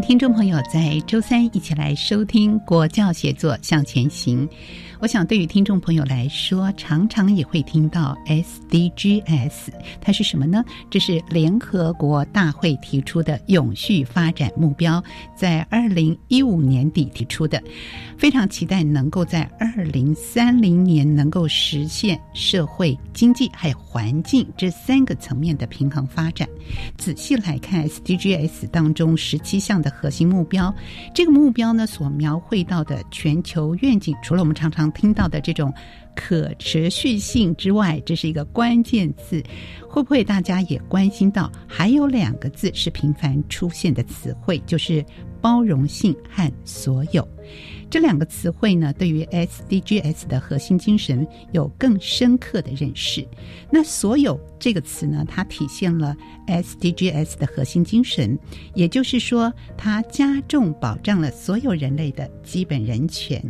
听众朋友在周三一起来收听《国教写作向前行》。我想，对于听众朋友来说，常常也会听到 SDGs，它是什么呢？这是联合国大会提出的永续发展目标，在二零一五年底提出的，非常期待能够在二零三零年能够实现社会、经济还有环境这三个层面的平衡发展。仔细来看 SDGs 当中十七项的核心目标，这个目标呢所描绘到的全球愿景，除了我们常常听到的这种可持续性之外，这是一个关键字。会不会大家也关心到，还有两个字是频繁出现的词汇，就是包容性和所有。这两个词汇呢，对于 SDGs 的核心精神有更深刻的认识。那“所有”这个词呢，它体现了 SDGs 的核心精神，也就是说，它加重保障了所有人类的基本人权。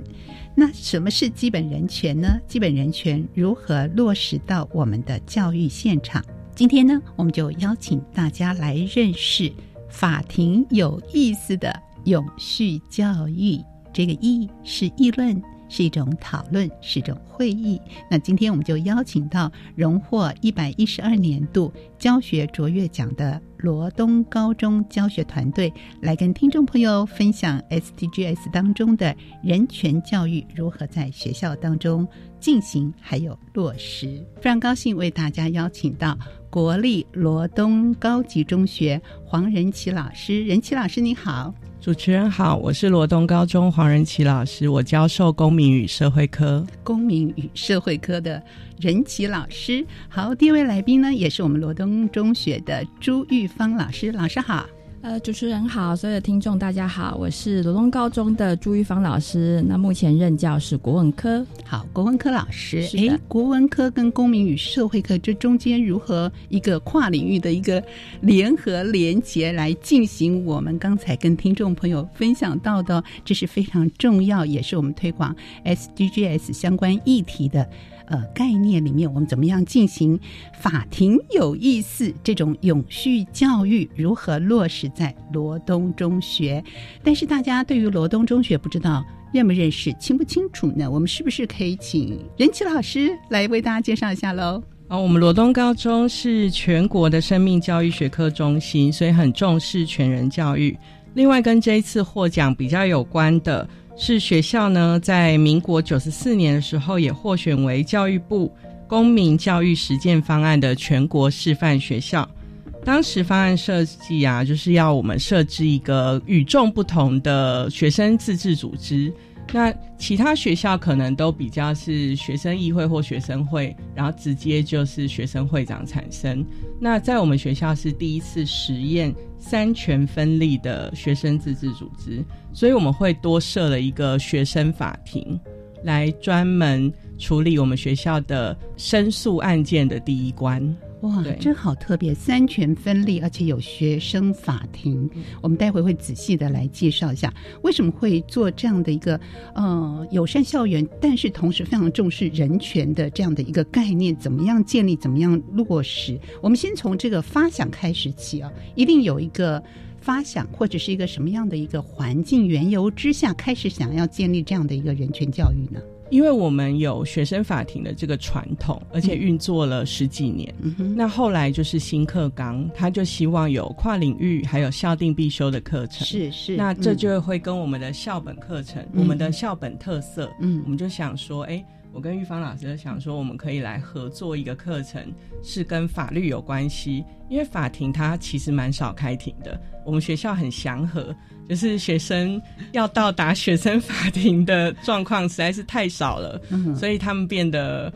那什么是基本人权呢？基本人权如何落实到我们的教育现场？今天呢，我们就邀请大家来认识法庭有意思的永续教育。这个“议”是议论，是一种讨论，是一种会议。那今天我们就邀请到荣获一百一十二年度教学卓越奖的罗东高中教学团队，来跟听众朋友分享 SDGs 当中的人权教育如何在学校当中进行，还有落实。非常高兴为大家邀请到国立罗东高级中学黄仁奇老师，仁奇老师你好。主持人好，我是罗东高中黄仁奇老师，我教授公民与社会科。公民与社会科的仁奇老师，好，第一位来宾呢，也是我们罗东中学的朱玉芳老师，老师好。呃，主持人好，所有的听众大家好，我是罗东高中的朱玉芳老师，那目前任教是国文科。好，国文科老师，诶，国文科跟公民与社会科这中间如何一个跨领域的一个联合连结来进行？我们刚才跟听众朋友分享到的，这是非常重要，也是我们推广 SDGs 相关议题的。呃，概念里面，我们怎么样进行法庭有意思这种永续教育如何落实在罗东中学？但是大家对于罗东中学不知道认不认识、清不清楚呢？我们是不是可以请任奇老师来为大家介绍一下喽？哦，我们罗东高中是全国的生命教育学科中心，所以很重视全人教育。另外，跟这一次获奖比较有关的。是学校呢，在民国九十四年的时候，也获选为教育部公民教育实践方案的全国示范学校。当时方案设计啊，就是要我们设置一个与众不同的学生自治组织。那其他学校可能都比较是学生议会或学生会，然后直接就是学生会长产生。那在我们学校是第一次实验三权分立的学生自治组织，所以我们会多设了一个学生法庭，来专门处理我们学校的申诉案件的第一关。哇，真好特别，三权分立，而且有学生法庭。我们待会会仔细的来介绍一下，为什么会做这样的一个呃友善校园，但是同时非常重视人权的这样的一个概念，怎么样建立，怎么样落实？我们先从这个发想开始起啊，一定有一个发想或者是一个什么样的一个环境缘由之下，开始想要建立这样的一个人权教育呢？因为我们有学生法庭的这个传统，而且运作了十几年。那后来就是新课纲，他就希望有跨领域还有校定必修的课程。是是，那这就会跟我们的校本课程、我们的校本特色，嗯，我们就想说，哎。我跟玉芳老师想说，我们可以来合作一个课程，是跟法律有关系。因为法庭它其实蛮少开庭的，我们学校很祥和，就是学生要到达学生法庭的状况实在是太少了，所以他们变得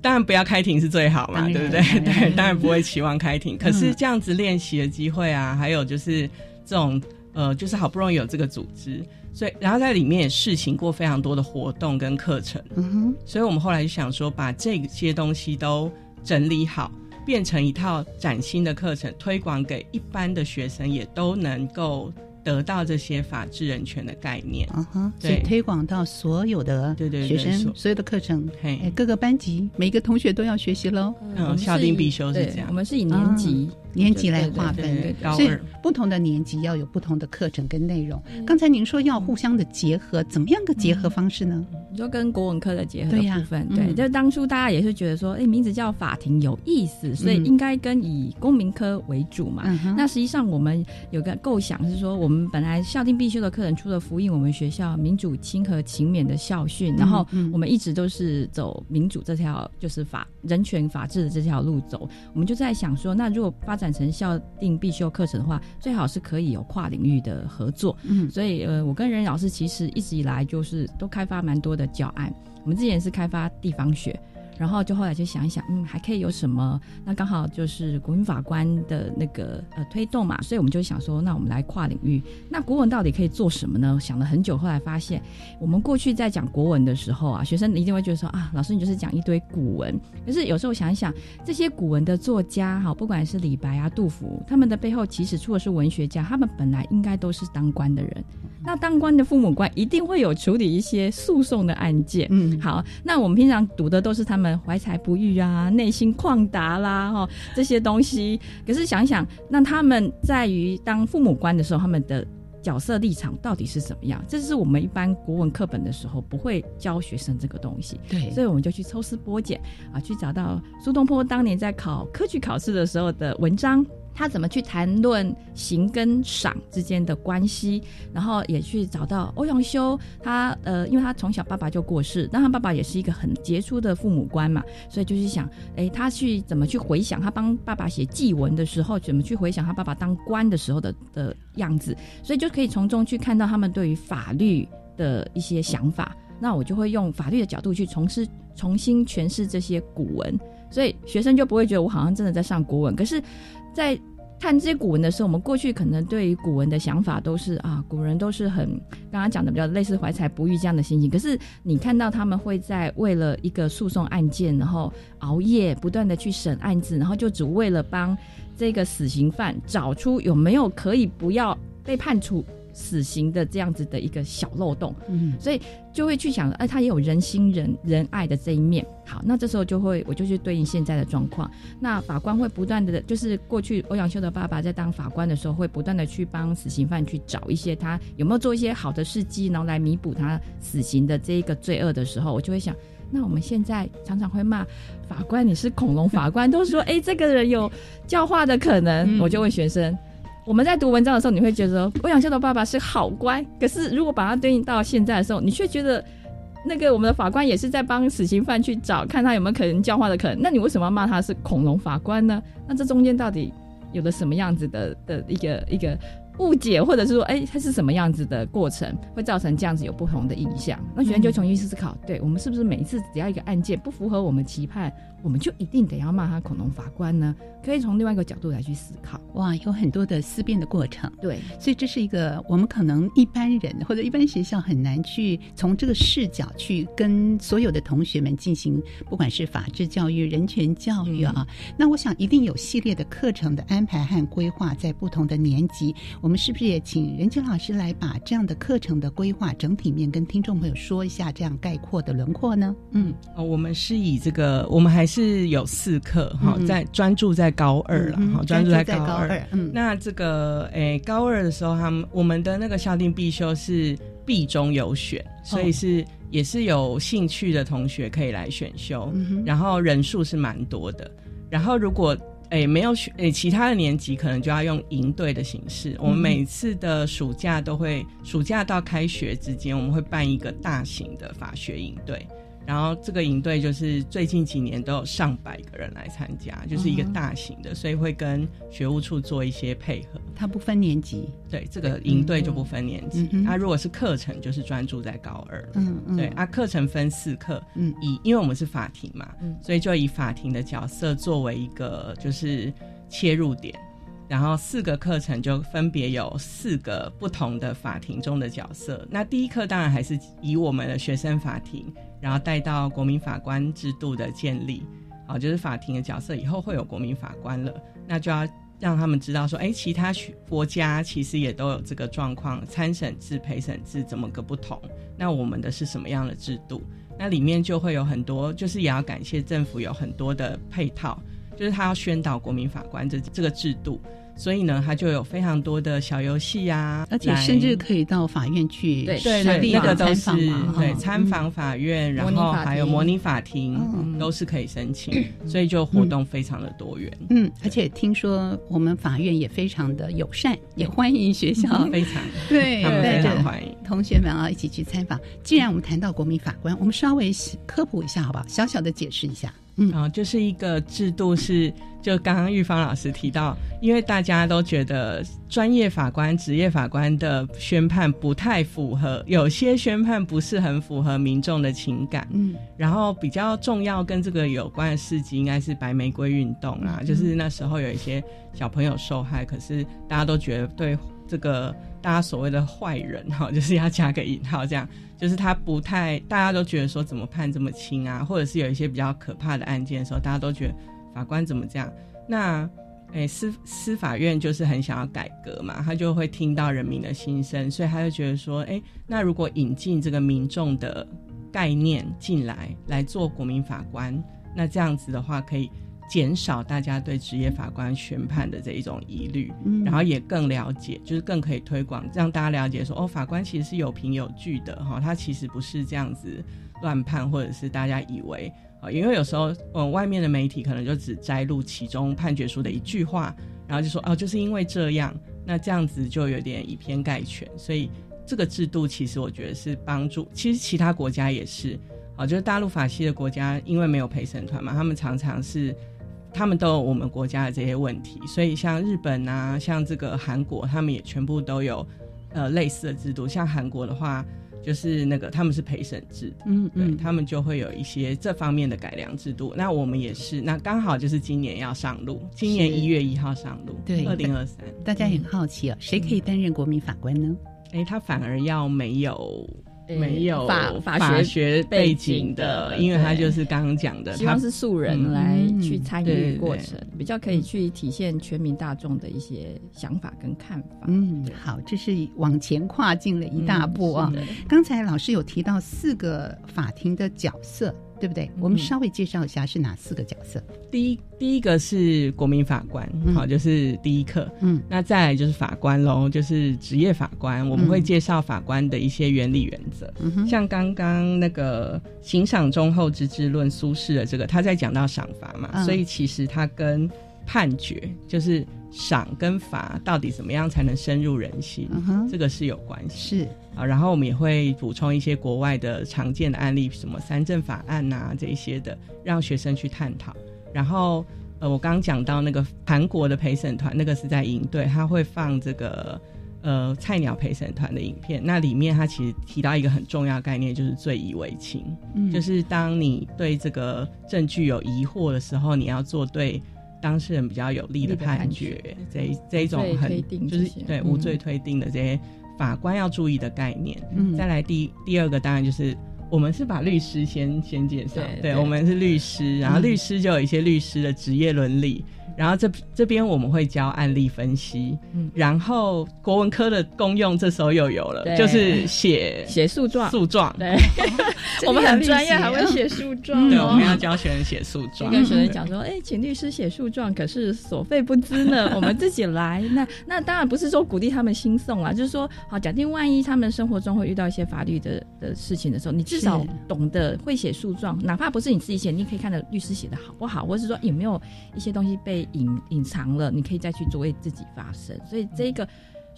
当然不要开庭是最好嘛，对不对？对，当然不会期望开庭，可是这样子练习的机会啊，还有就是这种呃，就是好不容易有这个组织。所以，然后在里面也试行过非常多的活动跟课程，嗯哼，所以我们后来就想说，把这些东西都整理好，变成一套崭新的课程，推广给一般的学生，也都能够。得到这些法治人权的概念，啊哈，所以推广到所有的对对学生，所有的课程，嘿，各个班级，每个同学都要学习喽。嗯，校定必修是这样。我们是以年级年级来划分，所以不同的年级要有不同的课程跟内容。刚才您说要互相的结合，怎么样个结合方式呢？你说跟国文科的结合的部分，对，就当初大家也是觉得说，哎，名字叫法庭有意思，所以应该跟以公民科为主嘛。那实际上我们有个构想是说，我们本来校定必修的课程，除了福音我们学校民主、亲和、勤勉的校训，然后我们一直都是走民主这条，就是法人权、法治的这条路走。我们就在想说，那如果发展成校定必修课程的话，最好是可以有跨领域的合作。嗯，所以呃，我跟任老师其实一直以来就是都开发蛮多的教案。我们之前是开发地方学。然后就后来就想一想，嗯，还可以有什么？那刚好就是国民法官的那个呃推动嘛，所以我们就想说，那我们来跨领域。那国文到底可以做什么呢？想了很久，后来发现，我们过去在讲国文的时候啊，学生一定会觉得说啊，老师你就是讲一堆古文。可是有时候想一想，这些古文的作家哈，不管是李白啊、杜甫，他们的背后其实除了是文学家，他们本来应该都是当官的人。那当官的父母官一定会有处理一些诉讼的案件。嗯，好，那我们平常读的都是他们。怀才不遇啊，内心旷达啦，哈，这些东西。可是想想，那他们在于当父母官的时候，他们的角色立场到底是怎么样？这是我们一般国文课本的时候不会教学生这个东西。对，所以我们就去抽丝剥茧啊，去找到苏东坡当年在考科举考试的时候的文章。他怎么去谈论行跟赏之间的关系？然后也去找到欧阳修，他呃，因为他从小爸爸就过世，但他爸爸也是一个很杰出的父母官嘛，所以就是想，哎，他去怎么去回想他帮爸爸写祭文的时候，怎么去回想他爸爸当官的时候的的样子，所以就可以从中去看到他们对于法律的一些想法。那我就会用法律的角度去从事重新诠释这些古文，所以学生就不会觉得我好像真的在上国文，可是。在看这些古文的时候，我们过去可能对于古文的想法都是啊，古人都是很刚刚讲的比较类似怀才不遇这样的心情。可是你看到他们会在为了一个诉讼案件，然后熬夜不断的去审案子，然后就只为了帮这个死刑犯找出有没有可以不要被判处。死刑的这样子的一个小漏洞，嗯，所以就会去想，哎，他也有人心仁仁爱的这一面。好，那这时候就会，我就去对应现在的状况。那法官会不断的，就是过去欧阳修的爸爸在当法官的时候，会不断的去帮死刑犯去找一些他有没有做一些好的事迹，然后来弥补他死刑的这一个罪恶的时候，我就会想，那我们现在常常会骂法官你是恐龙法官，都说哎这个人有 教化的可能，我就问学生。我们在读文章的时候，你会觉得欧阳修的爸爸是好乖。可是如果把它对应到现在的时候，你却觉得那个我们的法官也是在帮死刑犯去找，看他有没有可能教化的可能。那你为什么要骂他是恐龙法官呢？那这中间到底有了什么样子的的一个一个误解，或者是说，哎，它是什么样子的过程，会造成这样子有不同的印象。那学生就重新思考，对我们是不是每一次只要一个案件不符合我们期盼，我们就一定得要骂他恐龙法官呢？可以从另外一个角度来去思考。哇，有很多的思辨的过程。对，所以这是一个我们可能一般人或者一般学校很难去从这个视角去跟所有的同学们进行，不管是法治教育、人权教育啊。那我想一定有系列的课程的安排和规划，在不同的年级，我们是不是也请任杰老师来把这样的课程的规划整体面跟听众朋友说一下，这样概括的轮廓呢？嗯，哦，我们是以这个，我们还是有四课哈，在专注在高二了，哈，专注在高二。嗯，那这个诶，高二的时候，他们我们的那个校定必修是必中有选，所以是也是有兴趣的同学可以来选修，然后人数是蛮多的。然后如果诶没有学诶其他的年级，可能就要用营队的形式。我们每次的暑假都会，暑假到开学之间，我们会办一个大型的法学营队。然后这个营队就是最近几年都有上百个人来参加，就是一个大型的，所以会跟学务处做一些配合。它不分年级，对这个营队就不分年级。它如果是课程，就是专注在高二。嗯嗯。对啊，课程分四课。嗯。以因为我们是法庭嘛，所以就以法庭的角色作为一个就是切入点。然后四个课程就分别有四个不同的法庭中的角色。那第一课当然还是以我们的学生法庭，然后带到国民法官制度的建立，好，就是法庭的角色以后会有国民法官了，那就要让他们知道说，哎，其他国家其实也都有这个状况，参审制、陪审制怎么个不同？那我们的是什么样的制度？那里面就会有很多，就是也要感谢政府有很多的配套，就是他要宣导国民法官这这个制度。所以呢，他就有非常多的小游戏呀，而且甚至可以到法院去对对，那个都是对参访法院，然后还有模拟法庭，都是可以申请，所以就活动非常的多元。嗯，而且听说我们法院也非常的友善，也欢迎学校 非常对，非常欢迎同学们啊一起去参访。既然我们谈到国民法官，我们稍微科普一下好不好？小小的解释一下。嗯。啊，就是一个制度是，就刚刚玉芳老师提到，因为大家都觉得专业法官、职业法官的宣判不太符合，有些宣判不是很符合民众的情感。嗯，然后比较重要跟这个有关的事迹，应该是白玫瑰运动啊，就是那时候有一些小朋友受害，可是大家都觉得对这个大家所谓的坏人 哈，就是要加个引号这样。就是他不太，大家都觉得说怎么判这么轻啊，或者是有一些比较可怕的案件的时候，大家都觉得法官怎么这样？那，诶，司司法院就是很想要改革嘛，他就会听到人民的心声，所以他就觉得说，诶，那如果引进这个民众的概念进来，来做国民法官，那这样子的话可以。减少大家对职业法官宣判的这一种疑虑，嗯然后也更了解，就是更可以推广，让大家了解说，哦，法官其实是有凭有据的哈，他其实不是这样子乱判，或者是大家以为啊，因为有时候，嗯，外面的媒体可能就只摘录其中判决书的一句话，然后就说，哦，就是因为这样，那这样子就有点以偏概全，所以这个制度其实我觉得是帮助，其实其他国家也是，啊，就是大陆法系的国家，因为没有陪审团嘛，他们常常是。他们都有我们国家的这些问题，所以像日本啊，像这个韩国，他们也全部都有呃类似的制度。像韩国的话，就是那个他们是陪审制，嗯嗯，他们就会有一些这方面的改良制度。那我们也是，那刚好就是今年要上路，今年一月一号上路，对，二零二三。大家很好奇啊，谁可以担任国民法官呢？哎，他反而要没有。没有法法学背景的，因为他就是刚刚讲的，希望是素人来去参与过程，比较可以去体现全民大众的一些想法跟看法。嗯，好，这是往前跨进了一大步啊！刚才老师有提到四个法庭的角色。对不对？我们稍微介绍一下是哪四个角色。第一，第一个是国民法官，好，就是第一课。嗯，那再来就是法官喽，就是职业法官。我们会介绍法官的一些原理原则。嗯像刚刚那个刑赏忠厚之治论苏轼的这个，他在讲到赏罚嘛，所以其实他跟判决就是赏跟罚到底怎么样才能深入人心，这个是有关系。是。啊，然后我们也会补充一些国外的常见的案例，什么三证法案呐这一些的，让学生去探讨。然后，呃，我刚刚讲到那个韩国的陪审团，那个是在营队，他会放这个呃菜鸟陪审团的影片，那里面他其实提到一个很重要概念，就是罪以为轻，嗯。就是当你对这个证据有疑惑的时候，你要做对当事人比较有利的判判决决，这一这一种很就是对无罪推定的这些法官要注意的概念。嗯再来第第二个当然就是我们是把律师先先介绍，对对我们是律师，然后嗯律师就有一些律师的职业伦理。然后这这边我们会教案例分析，嗯。然后国文科的功用这时候又有了，就是写写诉状，诉状，对，我们很专业，还会写诉状对，哦。我们要教学生写诉状，跟学生讲说，哎、请律师写诉状，可是所费不赀呢，我们自己来。那那当然不是说鼓励他们兴送啊，就是说，好，假定万一他们生活中会遇到一些法律的的事情的时候，你至少懂得会写诉状，哪怕不是你自己写，你可以看着律师写的好不好，或者是说有没有一些东西被隐隐藏了，你可以再去做为自己发声。所以这个。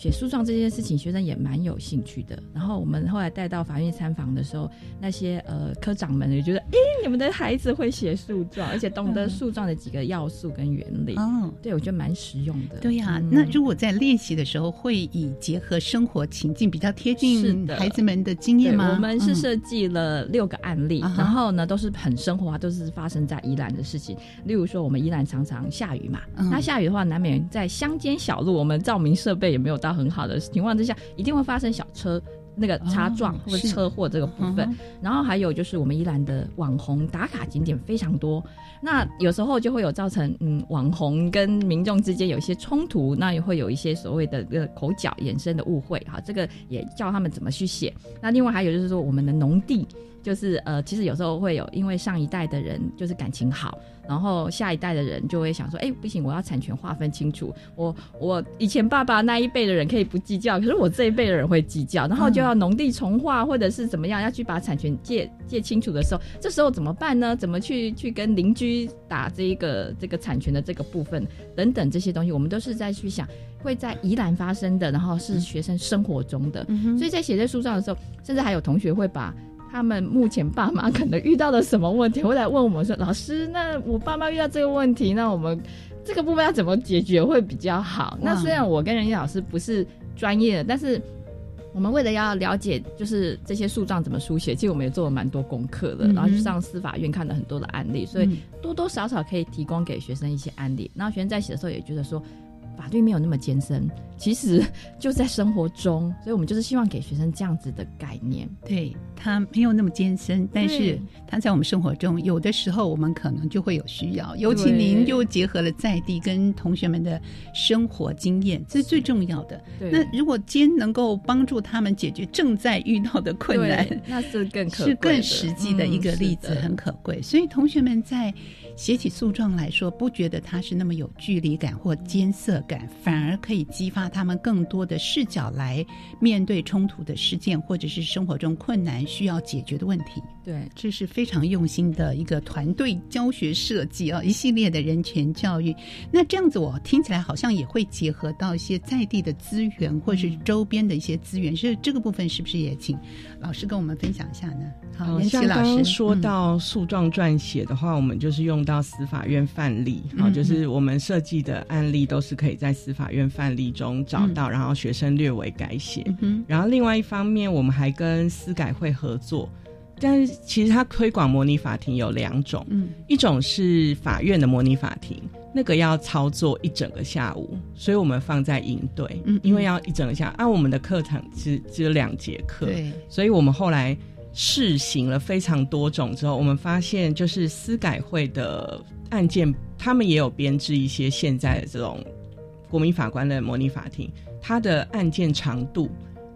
写诉状这件事情，学生也蛮有兴趣的。然后我们后来带到法院参访的时候，那些呃科长们也觉得，哎，你们的孩子会写诉状，而且懂得诉状的几个要素跟原理。嗯，对我觉得蛮实用的。对呀、嗯那如果在练习的时候，会以结合生活情境，比较贴近孩子们的经验，吗？我们是嗯设计了六个案例，然后呢都是很生活化，都是发生在宜兰的事情。例如说，我们宜兰常常下雨嘛，嗯那下雨的话，难免在乡间小路，我们照明设备也没有到很好的情况之下，一定会发生小车。那个擦撞哦或者车祸这个部分，然后还有就是我们宜兰的网红打卡景点非常多，那有时候就会有造成嗯网红跟民众之间有一些冲突，那也会有一些所谓的这个口角衍生的误会哈，这个也教他们怎么去写。那另外还有就是说我们的农地。就是呃，其实有时候会有，因为上一代的人就是感情好，然后下一代的人就会想说，哎、不行，我要产权划分清楚。我我以前爸爸那一辈的人可以不计较，可是我这一辈的人会计较，然后就要农地重划或者是怎么样，要去把产权借借清楚的时候，这时候怎么办呢？怎么去去跟邻居打这一个这个产权的这个部分等等这些东西，我们都是在去想会在宜兰发生的，然后是学生生活中的，所以在写在书上的时候，甚至还有同学会把。他们目前爸妈可能遇到了什么问题，会来问我们说：“老师，那我爸妈遇到这个问题，那我们这个部分要怎么解决会比较好？”那虽然我跟任毅老师不是专业的，但是我们为了要了解就是这些诉状怎么书写，其实我们也做了蛮多功课的，嗯然后去上司法院看了很多的案例，所以嗯多多少少可以提供给学生一些案例。然后学生在写的时候也觉得说。法律没有那么艰深，其实 就在生活中，所以我们就是希望给学生这样子的概念。对它没有那么艰深，但是对它在我们生活中，有的时候我们可能就会有需要。尤其您又结合了在地跟同学们的生活经验，这是最重要的。那如果今天能够帮助他们解决正在遇到的困难，那是更可更实际的一个嗯例子，很可贵。所以同学们在写起诉状来说，不觉得它是那么有距离感或艰涩感，反而可以激发他们更多的视角来面对冲突的事件，或者是生活中困难需要解决的问题。对这是非常用心的一个团队教学设计啊，一系列的人权教育。那这样子，我听起来好像也会结合到一些在地的资源，或是周边的一些资源。是这个部分，是不是也请老师跟我们分享一下呢？好，呃像刚刚说嗯。到诉状撰写的话，我们就是用到司法院范例，好、嗯就是我们设计的案例都是可以在司法院范例中找到，然后学生略微改写。嗯然后另外一方面，我们还跟司改会合作，但是其实它推广模拟法庭有两种，嗯。一种是法院的模拟法庭，那个要操作一整个下午，所以我们放在营队，嗯嗯。因为要一整个下午，按、我们的课程只只有两节课，对，所以我们后来试行了非常多种之后，我们发现就是司改会的案件，他们也有编制一些现在的这种国民法官的模拟法庭，它的案件长度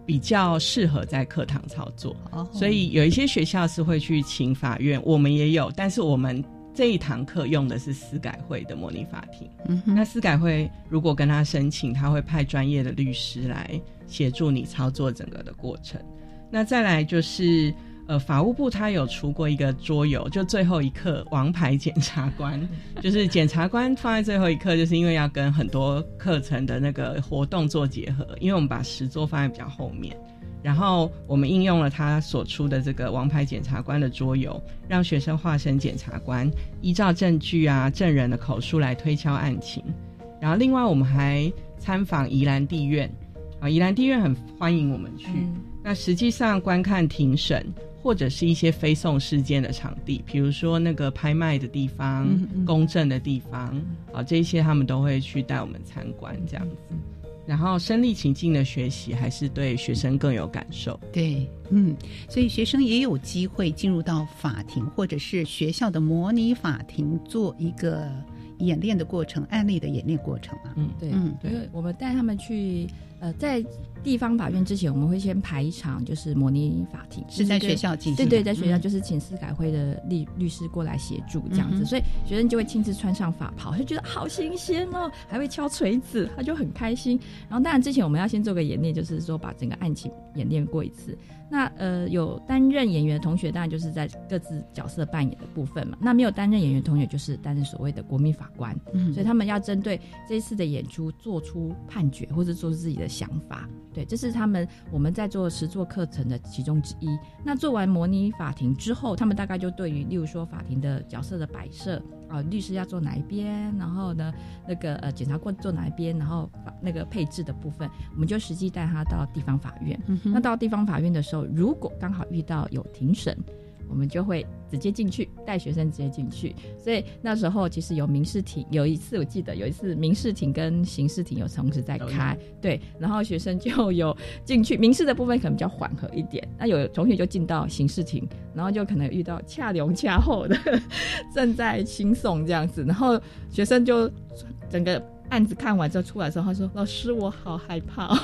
比较适合在课堂操作，哦。所以有一些学校是会去请法院，我们也有，但是我们。这一堂课用的是司改会的模拟法庭，嗯那司改会如果跟他申请，他会派专业的律师来协助你操作整个的过程。那再来就是，呃，法务部他有出过一个桌游，就最后一刻王牌检察官，就是检察官放在最后一刻，就是因为要跟很多课程的那个活动做结合，因为我们把实桌放在比较后面。然后我们应用了他所出的这个王牌检察官的桌游，让学生化身检察官，依照证据啊、证人的口述来推敲案情。然后另外我们还参访宜兰地院，啊，宜兰地院很欢迎我们去。那实际上观看庭审或者是一些非讼事件的场地，比如说那个拍卖的地方、公证的地方啊，这些他们都会去带我们参观这样子。然后身临情境的学习，还是对学生更有感受。对，嗯，所以学生也有机会进入到法庭，或者是学校的模拟法庭做一个演练的过程、案例的演练过程啊。嗯，对，嗯，对我们带他们去。呃，在地方法院之前，我们会先排一场，就是模拟法庭，是在学校进行。对对，在学校就是请司改会的律律师过来协助这样子，所以学生就会亲自穿上法袍，就觉得好新鲜哦，还会敲锤子，他就很开心。然后当然之前我们要先做个演练，就是说把整个案情演练过一次。那呃，有担任演员的同学，当然就是在各自角色扮演的部分嘛。那没有担任演员同学，就是担任所谓的国民法官。嗯，所以他们要针对这一次的演出做出判决，或者做出自己的想法。对，这是他们我们在做实作课程的其中之一。那做完模拟法庭之后，他们大概就对于，例如说法庭的角色的摆设啊，律师要做哪一边，然后呢，那个呃检察官做哪一边，然后那个配置的部分，我们就实际带他到地方法院。那到地方法院的时候，如果刚好遇到有庭审。我们就会直接进去带学生直接进去，所以那时候其实有民事庭，有一次我记得有一次民事庭跟刑事庭有同时在开，对，然后学生就有进去，民事的部分可能比较缓和一点，那有同学就进到刑事庭，然后就可能遇到恰龙恰后的 正在轻送这样子，然后学生就整个。案子看完之后出来之后，他说：“老师，我好害怕，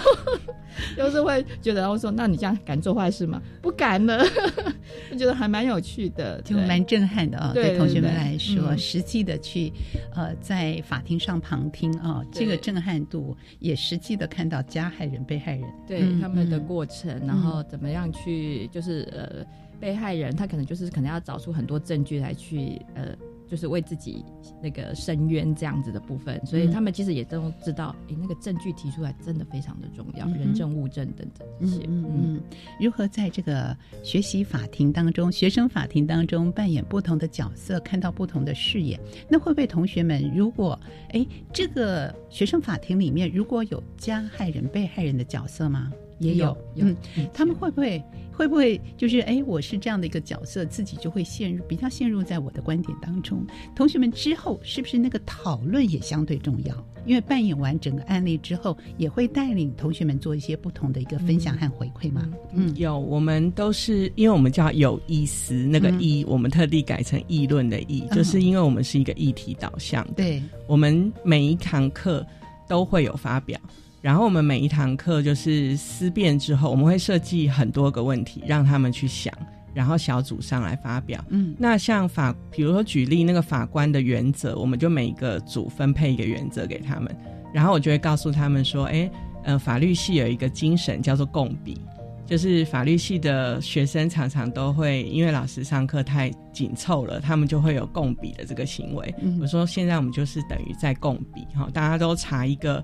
就是会觉得，然后说，那你这样敢做坏事吗？不敢了，就觉得还蛮有趣的，就蛮震撼的啊。对同学们来说，实际的去呃在法庭上旁听啊，这个震撼度也实际的看到加害人、被害人。对他们的过程，然后怎么样去就是呃被害人他可能就是可能要找出很多证据来去呃。”就是为自己那个申冤这样子的部分，所以他们其实也都知道，哎，那个证据提出来真的非常的重要，人证物证等等这些。嗯嗯，如何在这个学习法庭当中、学生法庭当中扮演不同的角色，看到不同的视野？那会不会同学们如果哎，这个学生法庭里面如果有加害人、被害人的角色吗？也有，嗯，他们会不会会不会就是哎，我是这样的一个角色，自己就会陷入比较陷入在我的观点当中。同学们之后是不是那个讨论也相对重要？因为扮演完整个案例之后，也会带领同学们做一些不同的一个分享和回馈嘛。嗯，有，我们都是因为我们叫有意思，那个意我们特地改成议论的议，就是因为我们是一个议题导向。对，我们每一堂课都会有发表。然后我们每一堂课就是思辨之后，我们会设计很多个问题让他们去想，然后小组上来发表。嗯，那像法，比如说举例那个法官的原则，我们就每一个组分配一个原则给他们，然后我就会告诉他们说，哎，呃，法律系有一个精神叫做共笔，就是法律系的学生常常都会因为老师上课太紧凑了，他们就会有共笔的这个行为。我说现在我们就是等于在共笔，哈，大家都查一个。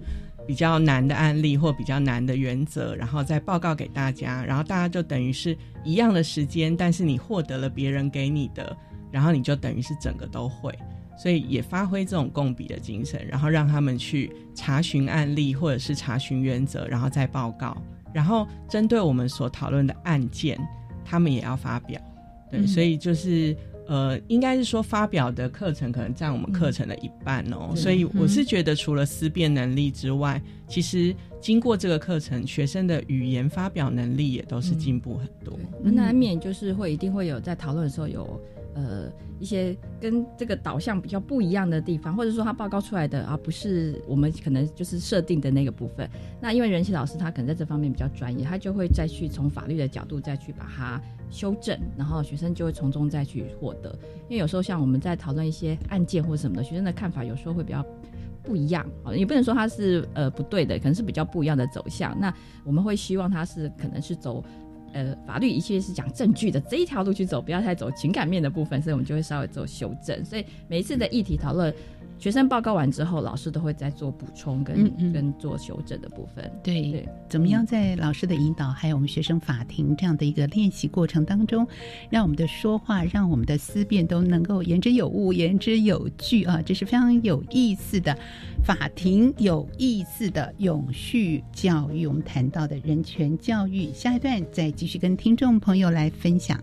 比较难的案例或比较难的原则，然后再报告给大家，然后大家就等于是一样的时间，但是你获得了别人给你的，然后你就等于是整个都会，所以也发挥这种共比的精神，然后让他们去查询案例或者是查询原则，然后再报告，然后针对我们所讨论的案件，他们也要发表，对，所以就是。呃，应该是说发表的课程可能占我们课程的一半哦，所以我是觉得除了思辨能力之外，其实经过这个课程，学生的语言发表能力也都是进步很多。难免就是会一定会有在讨论的时候有。呃，一些跟这个导向比较不一样的地方，或者说他报告出来的啊，不是我们可能就是设定的那个部分。那因为人气老师他可能在这方面比较专业，他就会再去从法律的角度再去把它修正，然后学生就会从中再去获得。因为有时候像我们在讨论一些案件或什么的，学生的看法有时候会比较不一样啊，也不能说他是呃不对的，可能是比较不一样的走向。那我们会希望他是可能是走。呃，法律一切是讲证据的这一条路去走，不要太走情感面的部分，所以我们就会稍微做修正。所以每一次的议题讨论，学生报告完之后，老师都会再做补充跟嗯嗯跟做修正的部分。对对，怎么样在老师的引导，还有我们学生法庭这样的一个练习过程当中，让我们的说话，让我们的思辨都能够言之有物、言之有据啊，这是非常有意思的法庭有意思的永续教育。我们谈到的人权教育，下一段再继续跟听众朋友来分享。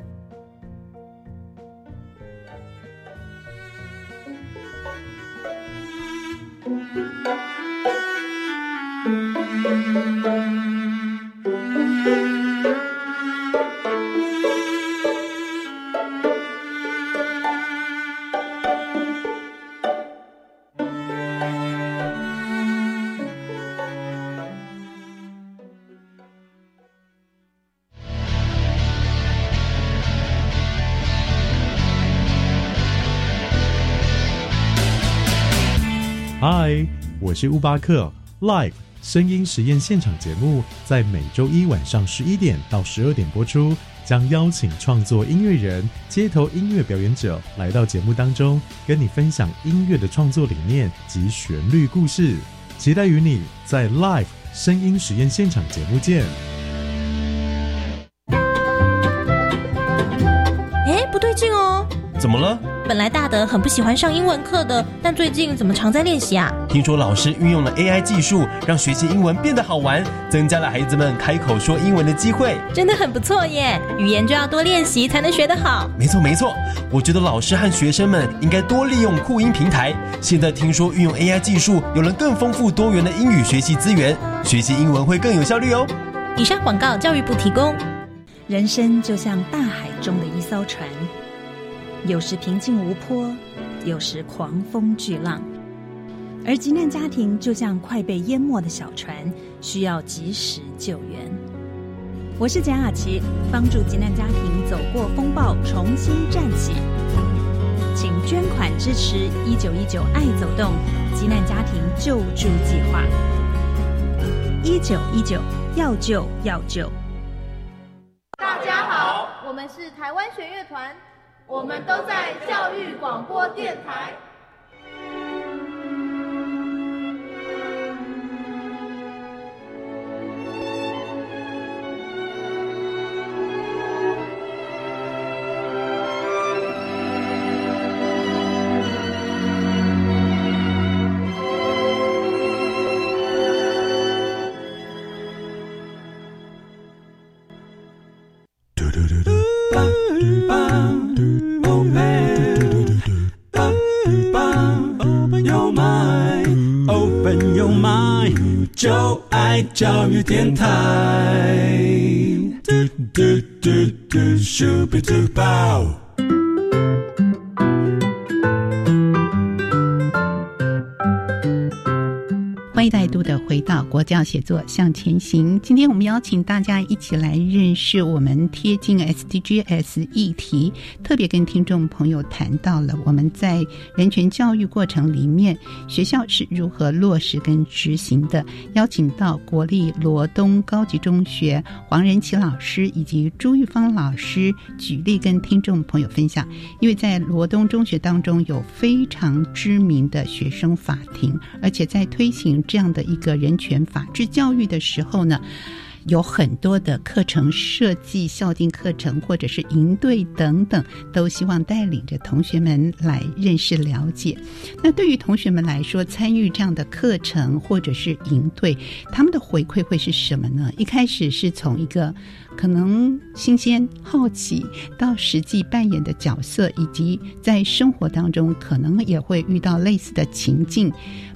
是乌巴克，Live 声音实验现场节目在每周一晚上十一点到十二点播出，将邀请创作音乐人、街头音乐表演者来到节目当中，跟你分享音乐的创作理念及旋律故事。期待与你在 Live 声音实验现场节目见。怎么了？本来大德很不喜欢上英文课的，但最近怎么常在练习啊？听说老师运用了 AI 技术，让学习英文变得好玩，增加了孩子们开口说英文的机会，真的很不错耶！语言就要多练习才能学得好。没错没错，我觉得老师和学生们应该多利用酷音平台。现在听说运用 AI 技术，有了更丰富多元的英语学习资源，学习英文会更有效率哦。以上广告，教育部提供。人生就像大海中的一艘船。有时平静无波，有时狂风巨浪，而急难家庭就像快被淹没的小船，需要及时救援。我是简雅琪，帮助急难家庭走过风暴，重新站起。请捐款支持一九一九爱走动急难家庭救助计划。一九一九要救要救。大家好，我们是台湾弦乐团。我们都在教育广播电台。教写作向前行。今天我们邀请大家一起来认识我们贴近 SDGs 议题，特别跟听众朋友谈到了我们在人权教育过程里面，学校是如何落实跟执行的。邀请到国立罗东高级中学黄仁奇老师以及朱玉芳老师举例跟听众朋友分享。因为在罗东中学当中有非常知名的学生法庭，而且在推行。这样的一个人权法治教育的时候呢，有很多的课程设计、校定课程或者是营队等等，都希望带领着同学们来认识了解。那对于同学们来说，参与这样的课程或者是营队，他们的回馈会是什么呢？一开始是从一个可能新鲜、好奇，到实际扮演的角色，以及在生活当中可能也会遇到类似的情境。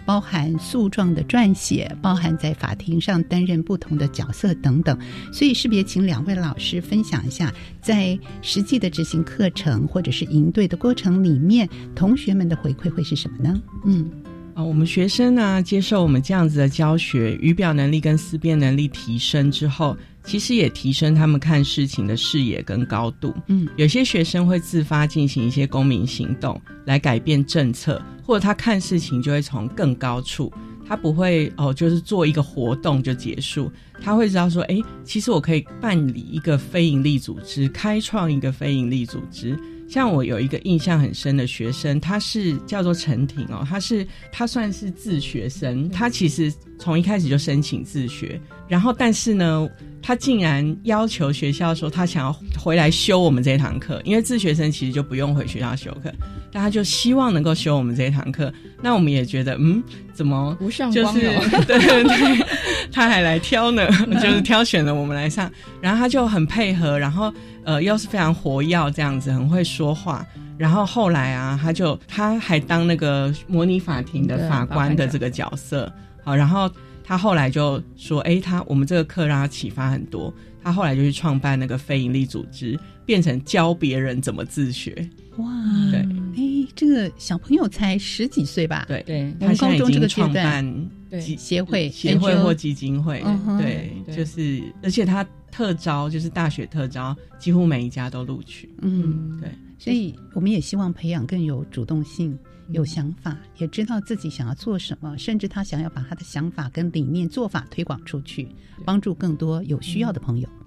包含诉状的撰写，包含在法庭上担任不同的角色等等，所以是别请两位老师分享一下，在实际的执行课程或者是营队的过程里面，同学们的回馈会是什么呢？嗯，啊，我们学生呢接受我们这样子的教学，语表能力跟思辨能力提升之后，其实也提升他们看事情的视野跟高度。嗯，有些学生会自发进行一些公民行动来改变政策。或者他看事情就会从更高处，他不会哦，就是做一个活动就结束，他会知道说，哎，其实我可以办理一个非营利组织，开创一个非营利组织，像我有一个印象很深的学生，他是叫做陈婷哦，他是他算是自学生，他其实从一开始就申请自学，然后但是呢，他竟然要求学校说他想要回来修我们这堂课，因为自学生其实就不用回学校修课，但他就希望能够修我们这一堂课。那我们也觉得，嗯，怎么无上就是 对对对，他还来挑呢，就是挑选了我们来上，然后他就很配合，然后呃又是非常活跃这样子，很会说话。然后后来啊，他就他还当那个模拟法庭的法官的这个角色，好，然后他后来就说，哎，他我们这个课让他启发很多，他后来就去创办那个非营利组织，变成教别人怎么自学。哇，对，哎，这个小朋友才十几岁吧？对。对，他高中这个创阶办基协会、协会或基金会，嗯对，就是而且他特招就是大学特招，几乎每一家都录取。嗯，对，所以我们也希望培养更有主动性、有想法，也知道自己想要做什么，甚至他想要把他的想法跟理念、做法推广出去，帮助更多有需要的朋友。嗯，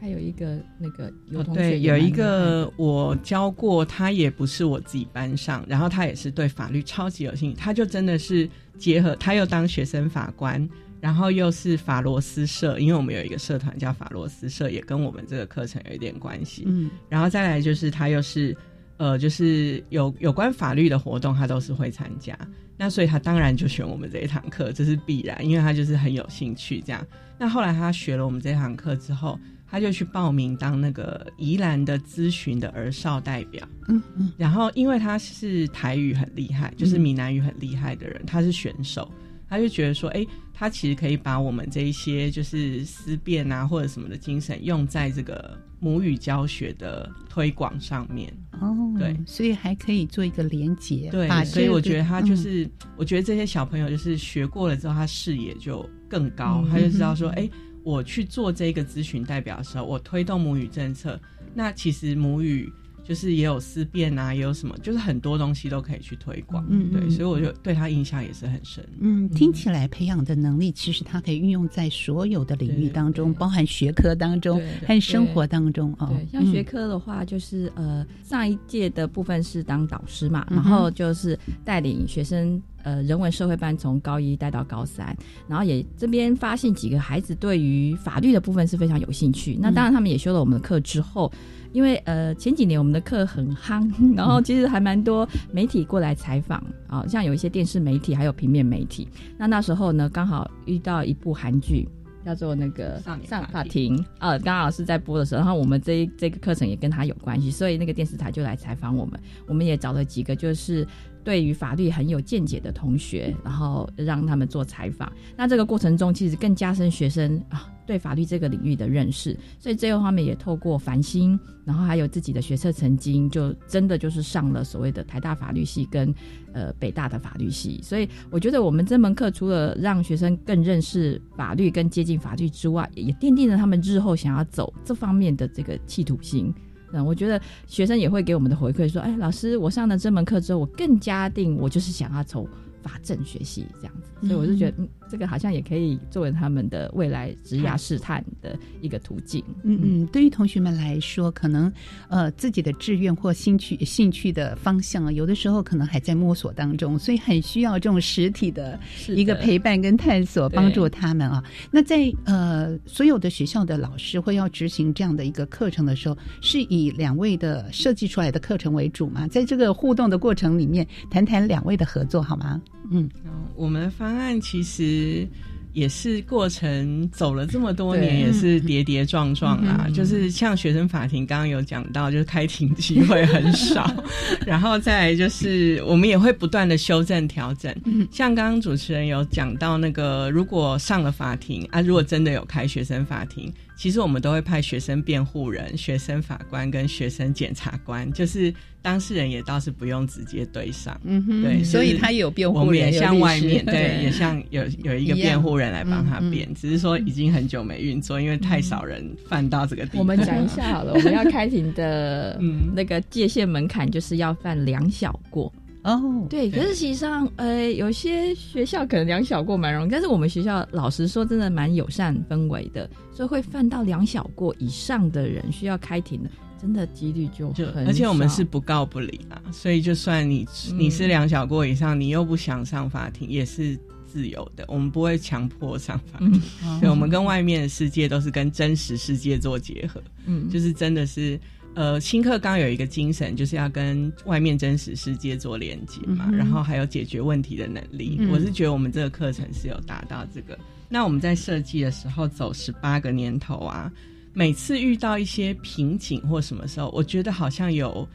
还有一个那个有同学对，有一个我教过，他也不是我自己班上，然后他也是对法律超级有兴趣，他就真的是结合，他又当学生法官，然后又是法罗斯社，因为我们有一个社团叫法罗斯社，也跟我们这个课程有一点关系。嗯，然后再来就是他又是呃，就是有有关法律的活动，他都是会参加。那所以他当然就选我们这一堂课，这是必然，因为他就是很有兴趣这样。那后来他学了我们这堂课之后，他就去报名当那个宜兰的咨询的儿少代表。嗯嗯，然后因为他是台语很厉害，就是闽南语很厉害的人，他是选手，他就觉得说，哎，他其实可以把我们这一些就是思辨啊或者什么的精神用在这个母语教学的推广上面。哦，对，所以还可以做一个连结。对，所以我觉得他就嗯是，我觉得这些小朋友就是学过了之后，他视野就更高，嗯他就知道说，哎、我去做这个咨询代表的时候，我推动母语政策，那其实母语就是也有思辨啊，也有什么，就是很多东西都可以去推广。对，嗯对所以我就对他印象也是很深。嗯，听起来培养的能力，其实它可以运用在所有的领域当中，包含学科当中对和生活当中哦。对，像学嗯科的话，就是呃，上一届的部分是当导师嘛，嗯然后就是带领学生呃人文社会班从高一带到高三，然后也这边发现几个孩子对于法律的部分是非常有兴趣。那当然，他们也修了我们的课之后。因为呃前几年我们的课很夯，然后其实还蛮多媒体过来采访啊，像有一些电视媒体还有平面媒体。那那时候呢，刚好遇到一部韩剧，叫做那个上上法法庭，呃，刚好是在播的时候，然后我们这一这个课程也跟他有关系，所以那个电视台就来采访我们，我们也找了几个就是对于法律很有见解的同学，然后让他们做采访。那这个过程中，其实更加深学生啊对法律这个领域的认识，所以最后他们也透过繁星，然后还有自己的学测成经，就真的就是上了所谓的台大法律系跟呃北大的法律系。所以我觉得我们这门课除了让学生更认识法律跟接近法律之外，也奠定了他们日后想要走这方面的这个企图心。嗯，我觉得学生也会给我们的回馈说，哎，老师，我上了这门课之后，我更加定我就是想要走法政学系这样子，所以我就觉得，嗯，这个好像也可以作为他们的未来职涯试探的一个途径。嗯嗯，对于同学们来说，可能呃自己的志愿或兴趣兴趣的方向啊，有的时候可能还在摸索当中，所以很需要这种实体的一个陪伴跟探索，帮助他们啊。那在呃所有的学校的老师会要执行这样的一个课程的时候，是以两位的设计出来的课程为主吗？在这个互动的过程里面，谈谈两位的合作好吗？嗯，我们的方案其实也是过程走了这么多年，也是跌跌撞撞啦。嗯就是像学生法庭刚刚有讲到，就是开庭机会很少，然后再来就是我们也会不断的修正调整。嗯像刚刚主持人有讲到那个，如果上了法庭啊，如果真的有开学生法庭，其实我们都会派学生辩护人、学生法官跟学生检察官，就是当事人也倒是不用直接对上。嗯哼对，所以就是他有辩护我们也像外面对，也像有有一个辩护人来帮他嗯嗯辩，只是说已经很久没运作，因为太少人犯到这个地步。我们讲一下好了，我们要开庭的 嗯那个界限门槛就是要犯两小过。哦，对，可是实际上，呃，有些学校可能两小过蛮容易，但是我们学校老实说，真的蛮友善氛围的，所以会犯到两小过以上的人需要开庭的，真的几率就就很而且我们是不告不理啊，所以就算你你是两小过以上，你又不想上法庭，也是自由的，我们不会强迫上法庭。嗯对，我们跟外面的世界都是跟真实世界做结合，嗯就是真的是。呃，新课纲有一个精神，就是要跟外面真实世界做连接嘛，嗯然后还有解决问题的能力。嗯我是觉得我们这个课程是有达到这个。那我们在设计的时候走十八个年头啊，每次遇到一些瓶颈或什么时候，我觉得好像有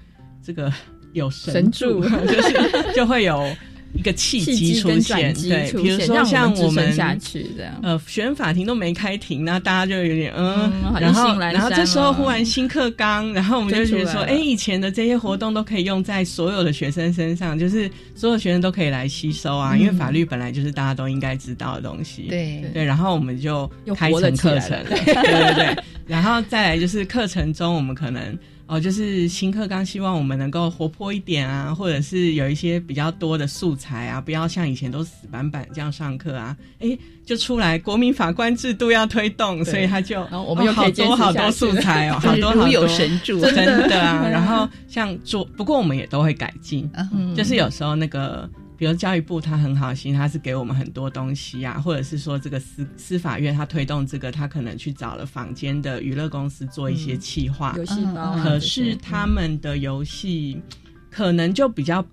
这个有神神，助 就是就会有一个契契机出现。对，比如说像我们下去这样呃，学院法庭都没开庭，那大家就有点嗯，嗯然后然后这时候忽然新课纲，然后我们就觉得说，哎，以前的这些活动都可以用在所有的学生身上，就是所有学生都可以来吸收啊，嗯因为法律本来就是大家都应该知道的东西。对对，然后我们就开成课程，了对对对，然后再来就是课程中我们可能。哦，就是新课纲希望我们能够活泼一点啊，或者是有一些比较多的素材啊，不要像以前都死板板这样上课啊。哎，就出来国民法官制度要推动，所以他就然后我们有哦 好多好多素材哦，好多好多神助真的啊。然后像做，不过我们也都会改进，嗯就是有时候那个。比如教育部他很好心，他是给我们很多东西啊，或者是说这个司司法院他推动这个，他可能去找了坊间的娱乐公司做一些企划，游戏包啊可是他们的游戏可能就比较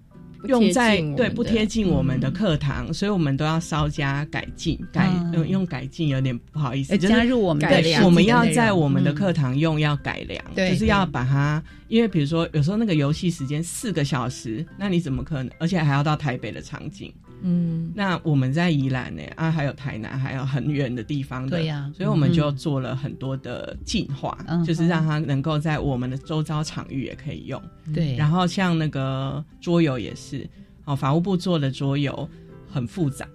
用在对不贴近我们的课堂，所以我们都要稍加改进，改嗯。用用改进有点不好意思，就是加入我们的我们要在我们的嗯。课堂用要改良，对就是要把它，因为比如说有时候那个游戏时间四个小时，那你怎么可能？而且还要到台北的场景，嗯，那我们在宜兰呢啊，还有台南，还有很远的地方的，对呀所以我们嗯就做了很多的进化，嗯就是让它能够在我们的周遭场域也可以用。对，然后像那个桌游也是，哦，法务部做的桌游很复杂。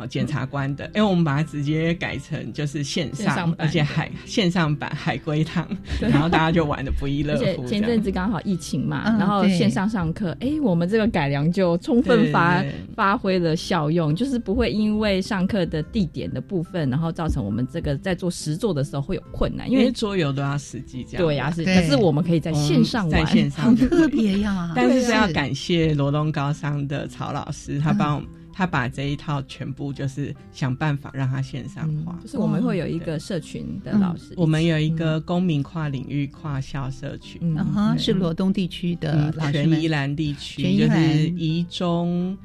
好，检察官的，因为我们把它直接改成就是线上，线上而且海线上版海龟汤，然后大家就玩的不亦乐乎。前阵子刚好疫情嘛，嗯然后线上上课，哎，我们这个改良就充分发发挥了效用，就是不会因为上课的地点的部分，然后造成我们这个在做实作的时候会有困难，因为因为桌游都要实际这样。对呀、是，可是我们可以在线上玩，在线上 好特别呀。但是是要感谢罗东高商的曹老师，他帮我们他把这一套全部就是想办法让他线上化。就是我们会有一个社群的老师我们有一个公民跨领域跨校社群，嗯嗯哼，是罗东地区的嗯老师们。全宜兰地区，就是宜中、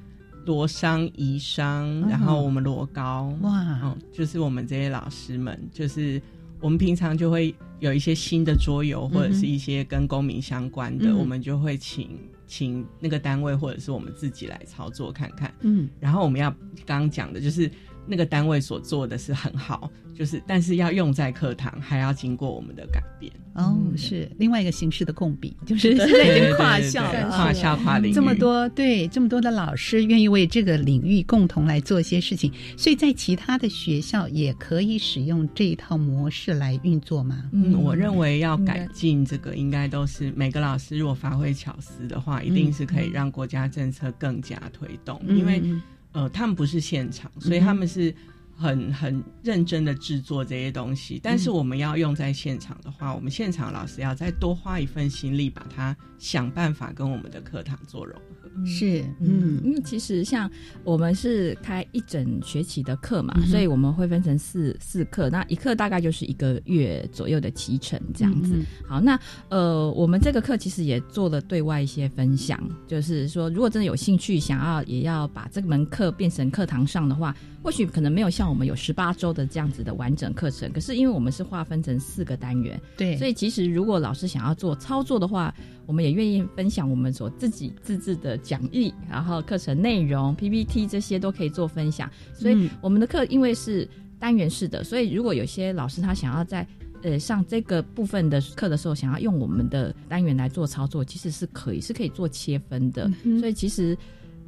罗商、宜商，嗯然后我们罗高，哇。嗯，就是我们这些老师们，就是我们平常就会有一些新的桌游，或者是一些跟公民相关的，嗯我们就会请请那个单位或者是我们自己来操作看看。嗯然后我们要刚刚讲的就是那个单位所做的是很好，就是但是要用在课堂，还要经过我们的改变。哦，嗯是另外一个形式的共笔，就是 现在已经跨校了，跨校跨领域这么多对这么多的老师愿意为这个领域共同来做一些事情，所以在其他的学校也可以使用这一套模式来运作吗？嗯，我认为要改进这个，应该都是每个老师如果发挥巧思的话，一定是可以让国家政策更加推动。嗯因为嗯呃，他们不是现场，所以他们是很很认真的制作这些东西。但是我们要用在现场的话，我们现场老师要再多花一份心力，把它想办法跟我们的课堂做融合。是嗯，嗯因为其实像我们是开一整学期的课嘛，嗯所以我们会分成四四课，那一课大概就是一个月左右的期程这样子。嗯好，那呃，我们这个课其实也做了对外一些分享，就是说，如果真的有兴趣，想要也要把这门课变成课堂上的话，或许可能没有像我们有十八周的这样子的完整课程，可是因为我们是划分成四个单元，对，所以其实如果老师想要做操作的话，我们也愿意分享我们所自己自制的讲义，然后课程内容、PPT 这些都可以做分享。所以嗯我们的课因为是单元式的，所以如果有些老师他想要在呃上这个部分的课的时候，想要用我们的单元来做操作，其实是可以是可以做切分的。嗯所以其实。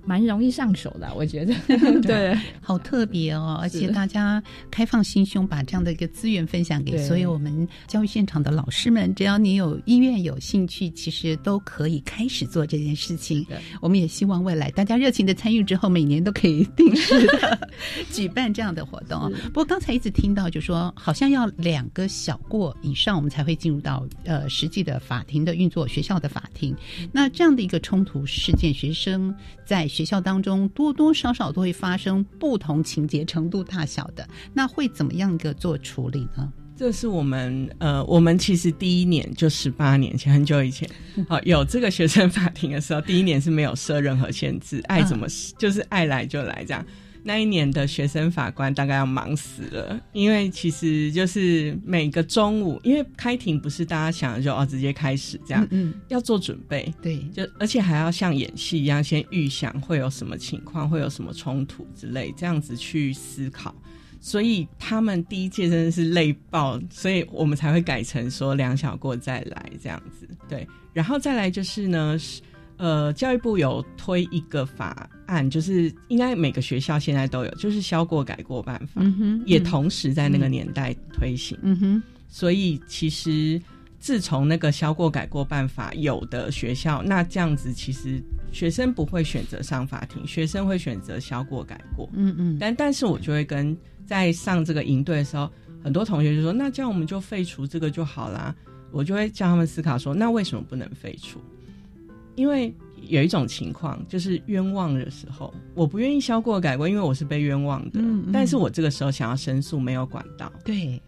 蛮容易上手的，我觉得。对，好特别哦，而且大家开放心胸，把这样的一个资源分享给所有我们教育现场的老师们。只要你有意愿、有兴趣，其实都可以开始做这件事情。我们也希望未来大家热情的参与之后，每年都可以定时的 举办这样的活动哦。不过刚才一直听到，就说好像要两个小过以上，我们才会进入到呃实际的法庭的运作，学校的法庭。那这样的一个冲突事件，学生在学校当中多多少少都会发生不同情节程度大小的，那会怎么样一个做处理呢？这是我们呃，我们其实第一年就十八年前很久以前，好有这个学生法庭的时候，第一年是没有设任何限制，爱怎么、就是爱来就来这样。那一年的学生法官大概要忙死了，因为其实就是每个中午，因为开庭不是大家想的就哦直接开始这样，嗯，要做准备，对，就而且还要像演戏一样，先预想会有什么情况，会有什么冲突之类，这样子去思考。所以他们第一届真的是累爆，所以我们才会改成说两小过再来这样子。对，然后再来就是呢，是呃，教育部有推一个法案，就是应该每个学校现在都有，就是消过改过办法，嗯也嗯同时在那个年代推行。嗯哼，所以其实自从那个消过改过办法有的学校，那这样子其实学生不会选择上法庭，学生会选择消过改过。嗯嗯，但但是我就会跟在上这个营队的时候，很多同学就说：“那这样我们就废除这个就好啦。”我就会叫他们思考说：“那为什么不能废除？”因为有一种情况就是冤枉的时候，我不愿意消过改过，因为我是被冤枉的。嗯嗯但是我这个时候想要申诉，没有管道。对，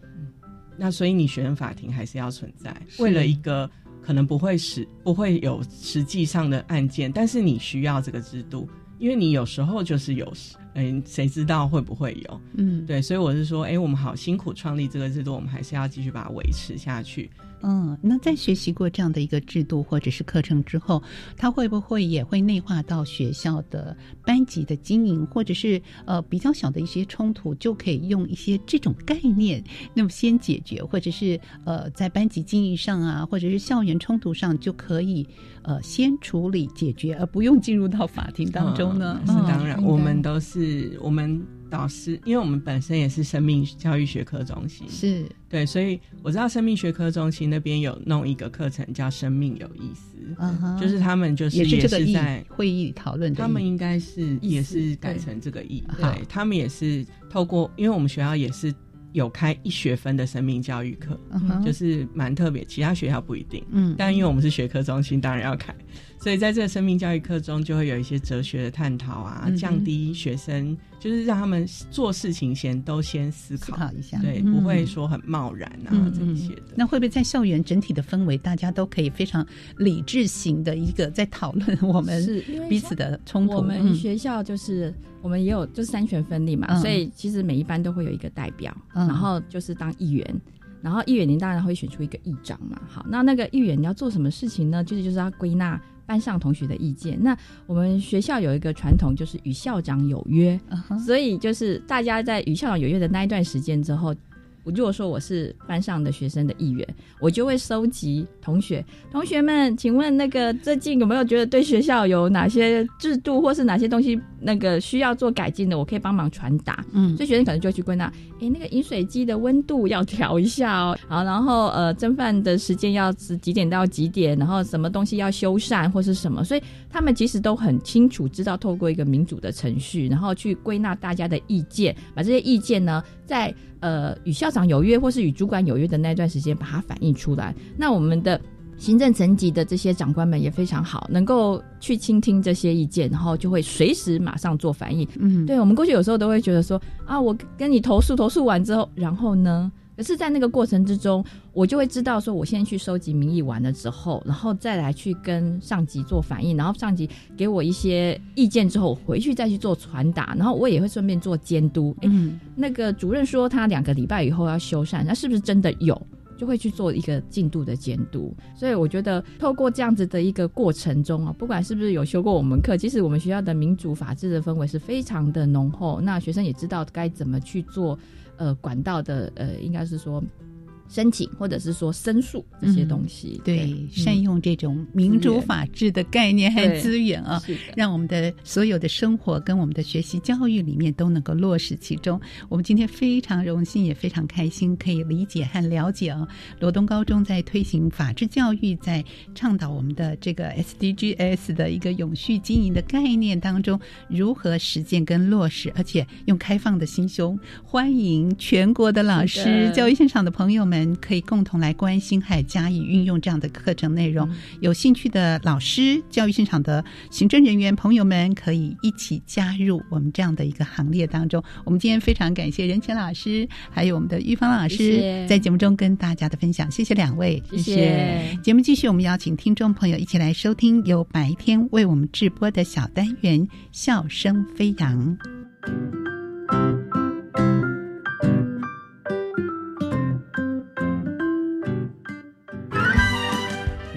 那所以你学生法庭还是要存在，是为了一个可能不会实不会有实际上的案件，但是你需要这个制度，因为你有时候就是有，嗯，谁知道会不会有？嗯，对，所以我是说，哎，我们好辛苦创立这个制度，我们还是要继续把它维持下去。嗯，那在学习过这样的一个制度或者是课程之后，他会不会也会内化到学校的班级的经营，或者是呃比较小的一些冲突，就可以用一些这种概念，那么先解决，或者是呃在班级经营上啊，或者是校园冲突上就可以呃先处理解决，而不用进入到法庭当中呢？嗯是当然，嗯我们都是我们导师，因为我们本身也是生命教育学科中心，是。对，所以我知道生命学科中心那边有弄一个课程叫“生命有意思”，嗯哼。就是他们就是也是在会议讨论，他们应该是也是改成这个意，好对他们也是透过，因为我们学校也是有开一学分的生命教育课，就是蛮特别，其他学校不一定，嗯。但因为我们是学科中心，当然要开，所以在这个生命教育课中就会有一些哲学的探讨啊，嗯降低学生，就是让他们做事情前都先思考一下对，嗯不会说很贸然啊、嗯这些的。那会不会在校园整体的氛围，大家都可以非常理智型的一个在讨论我们是彼此的冲突？我们嗯学校就是、我们也有就是三权分立嘛，嗯所以其实每一班都会有一个代表，嗯然后就是当议员。然后议员您当然会选出一个议长嘛，好，那那个议员你要做什么事情呢？就是就是要归纳班上同学的意见。那我们学校有一个传统，就是与校长有约，嗯所以就是大家在与校长有约的那一段时间之后，我如果说我是班上的学生的一员，我就会收集同学，同学们，请问那个最近有没有觉得对学校有哪些制度或是哪些东西那个需要做改进的？我可以帮忙传达。嗯所以学生可能就会去归纳，诶，那个饮水机的温度要调一下哦，好，然后呃蒸饭的时间要是几点到几点，然后什么东西要修缮或是什么，所以他们其实都很清楚知道透过一个民主的程序，然后去归纳大家的意见，把这些意见呢在呃与校长有约或是与主管有约的那段时间把它反映出来。那我们的行政层级的这些长官们也非常好，能够去倾听这些意见，然后就会随时马上做反应。嗯，对我们过去有时候都会觉得说啊，我跟你投诉，投诉完之后，然后呢？可是，在那个过程之中，我就会知道说，我先去收集民意完了之后，然后再来去跟上级做反应，然后上级给我一些意见之后，我回去再去做传达，然后我也会顺便做监督。嗯，那个主任说他两个礼拜以后要修缮，那是不是真的有？就会去做一个进度的监督，所以我觉得透过这样子的一个过程中啊，不管是不是有修过我们课，其实我们学校的民主法治的氛围是非常的浓厚，那学生也知道该怎么去做，呃，管道的呃，应该是说申请，或者是说申诉这些东西。对，善用这种民主法治的概念和资源啊，让我们的所有的生活跟我们的学习教育里面都能够落实其中。我们今天非常荣幸，也非常开心，可以理解和了解啊，罗东高中在推行法治教育，在倡导我们的这个 SDGs 的一个永续经营的概念当中，如何实践跟落实，而且用开放的心胸，欢迎全国的老师、教育现场的朋友们，可以共同来关心还加以运用这样的课程内容。有兴趣的老师、教育现场的行政人员朋友们，可以一起加入我们这样的一个行列当中。我们今天非常感谢任乾老师，还有我们的玉芳老师，在节目中跟大家的分享，谢谢两位，谢谢。节目继续，我们邀请听众朋友一起来收听由白天为我们直播的小单元《笑声飞扬》。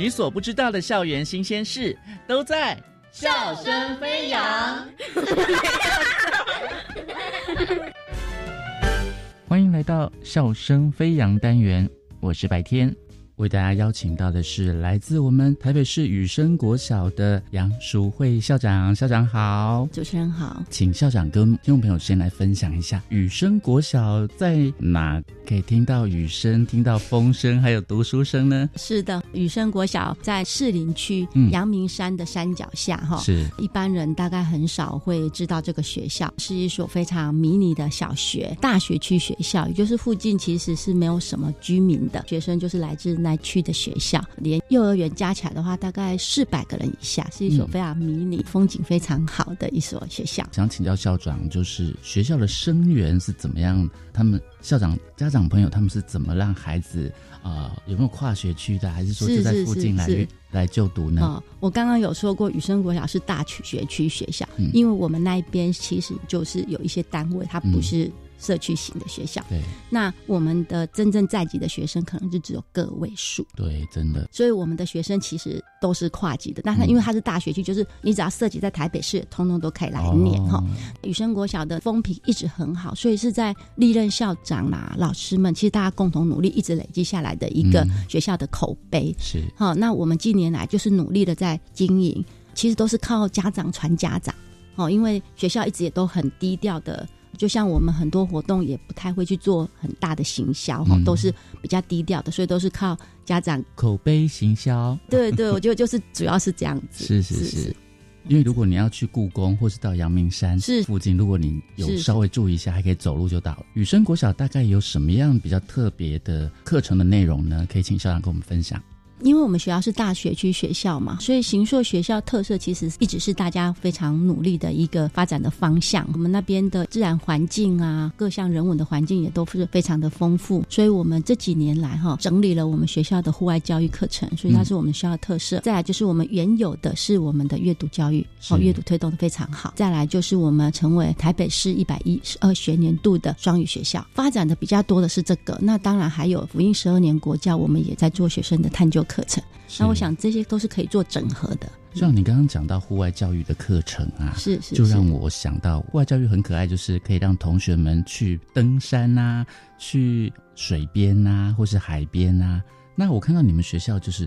你所不知道的校园新鲜事，都在笑声飞扬。欢迎来到笑声飞扬单元，我是白天。为大家邀请到的是来自我们台北市雨生国小的杨淑慧校长，校长好，主持人好，请校长跟听众朋友先来分享一下雨生国小在哪可以听到雨声、听到风声，还有读书声呢？是的，雨生国小在士林区阳明山的山脚下，哈，是。一般人大概很少会知道这个学校是一所非常迷你的小学，大学区学校，也就是附近其实是没有什么居民的，学生就是来自那。区的学校，连幼儿园加起来的话，大概四百个人以下，是一所非常迷你、风景非常好的一所学校。想请教校长，就是学校的生源是怎么样？他们校长、家长朋友他们是怎么让孩子啊？有没有跨学区的，还是说就在附近来来就读呢？哦，我刚刚有说过，雨生国小是大区学区学校，因为我们那一边其实就是有一些单位，它不是。社区型的学校，对，那我们的真正在籍的学生可能就只有个位数，对，真的。所以我们的学生其实都是跨级的，但他因为他是大学区，就是你只要涉及在台北市，通通都可以来念哈。雨生国小的风评一直很好，所以是在历任校长啦、老师们，其实大家共同努力，一直累积下来的一个学校的口碑。是，好，那我们近年来就是努力的在经营，其实都是靠家长传家长，哦，因为学校一直也都很低调的。就像我们很多活动也不太会去做很大的行销哈，都是比较低调的，所以都是靠家长口碑行销。对对，我觉得就是主要是这样子。是是是，因为如果你要去故宫或是到阳明山是附近，如果你有稍微注意一下，还可以走路就到了。雨生国小大概有什么样比较特别的课程的内容呢？可以请校长跟我们分享。因为我们学校是大学区学校嘛，所以行硕学校特色其实一直是大家非常努力的一个发展的方向。我们那边的自然环境啊，各项人文的环境也都是非常的丰富。所以我们这几年来哈，整理了我们学校的户外教育课程，所以它是我们学校的特色。再来就是我们原有的是我们的阅读教育，哦，阅读推动的非常好。再来就是我们成为台北市一百一十二学年度的双语学校，发展的比较多的是这个。那当然还有福音十二年国教，我们也在做学生的探究。课程，那我想这些都是可以做整合的。像你刚刚讲到户外教育的课程啊，是是，就让我想到户外教育很可爱，就是可以让同学们去登山啊，去水边啊，或是海边啊。那我看到你们学校就是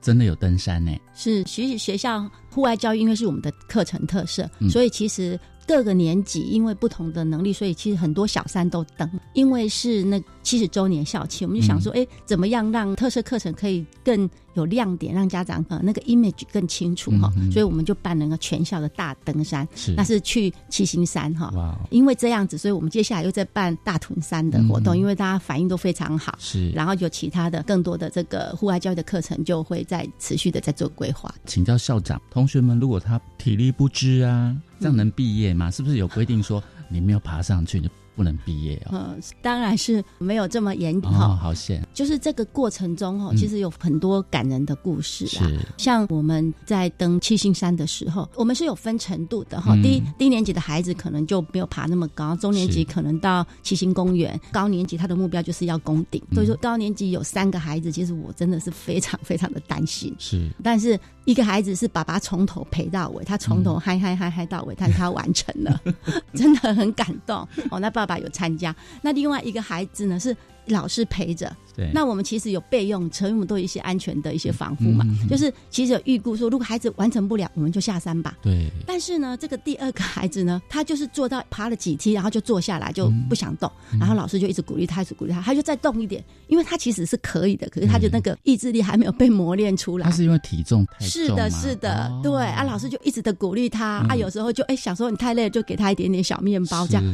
真的有登山呢。是，其实学校户外教育因为是我们的课程特色，所以其实各个年级因为不同的能力，所以其实很多小三都登，因为是那。七十周年校庆，我们就想说，哎，怎么样让特色课程可以更有亮点，让家长呃那个 image 更清楚哈？所以我们就办了个全校的大登山，那是去七星山哈。因为这样子，所以我们接下来又在办大屯山的活动，因为大家反应都非常好。是，然后有其他的更多的这个户外教育的课程，就会在持续的在做规划。请教校长，同学们如果他体力不支啊，这样能毕业吗？是不是有规定说你没有爬上去？不能毕业哦。嗯，当然是没有这么严厉哈。好险，就是这个过程中哈，其实有很多感人的故事啊。是，像我们在登七星山的时候，我们是有分程度的哈。低低年级的孩子可能就没有爬那么高，中年级可能到七星公园，高年级他的目标就是要攻顶。所以说高年级有三个孩子，其实我真的是非常非常的担心。是，但是一个孩子是爸爸从头陪到尾，他从头嗨嗨嗨嗨到尾，但他完成了，真的很感动。哦，那爸。爸爸有参加。那另外一个孩子呢是老师陪着。对，那我们其实有备用车，因为我们都有一些安全的一些防护嘛。嗯就是其实有预估说，如果孩子完成不了，我们就下山吧。对，但是呢，这个第二个孩子呢，他就是做到爬了几梯，然后就坐下来，就不想动。嗯然后老师就一直鼓励他，一直鼓励他，他就再动一点，因为他其实是可以的，可是他就那个意志力还没有被磨练出来。他是因为体重太重是的，是的，哦对啊，老师就一直的鼓励他、啊，嗯有时候就哎想说你太累了，就给他一点点小面包，这样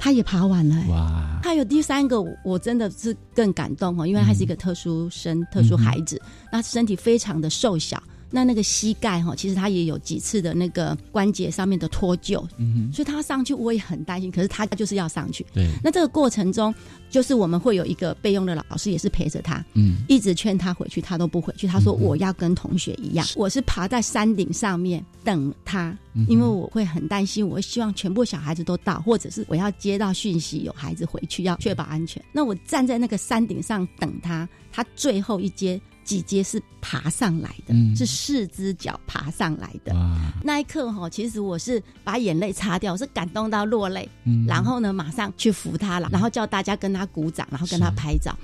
他也爬完了、哎哇，还有第三个，我我真的是更感动哦，因为他是一个特殊生、特殊孩子，那身体非常的瘦小，那那个膝盖哈，其实他也有几次的那个关节上面的脱臼，嗯所以他上去我也很担心，可是他就是要上去。对，那这个过程中，就是我们会有一个备用的老师，也是陪着他，嗯，一直劝他回去，他都不回去。他说我要跟同学一样，我是爬在山顶上面等他，嗯因为我会很担心，我希望全部小孩子都到，或者是我要接到讯息有孩子回去，要确保安全。那我站在那个山顶上等他，他最后一阶几阶是爬上来的，嗯是四只脚爬上来的。那一刻哈，其实我是把眼泪擦掉，我是感动到落泪。嗯然后呢，马上去扶他了，然后叫大家跟他鼓掌，然后跟他拍照。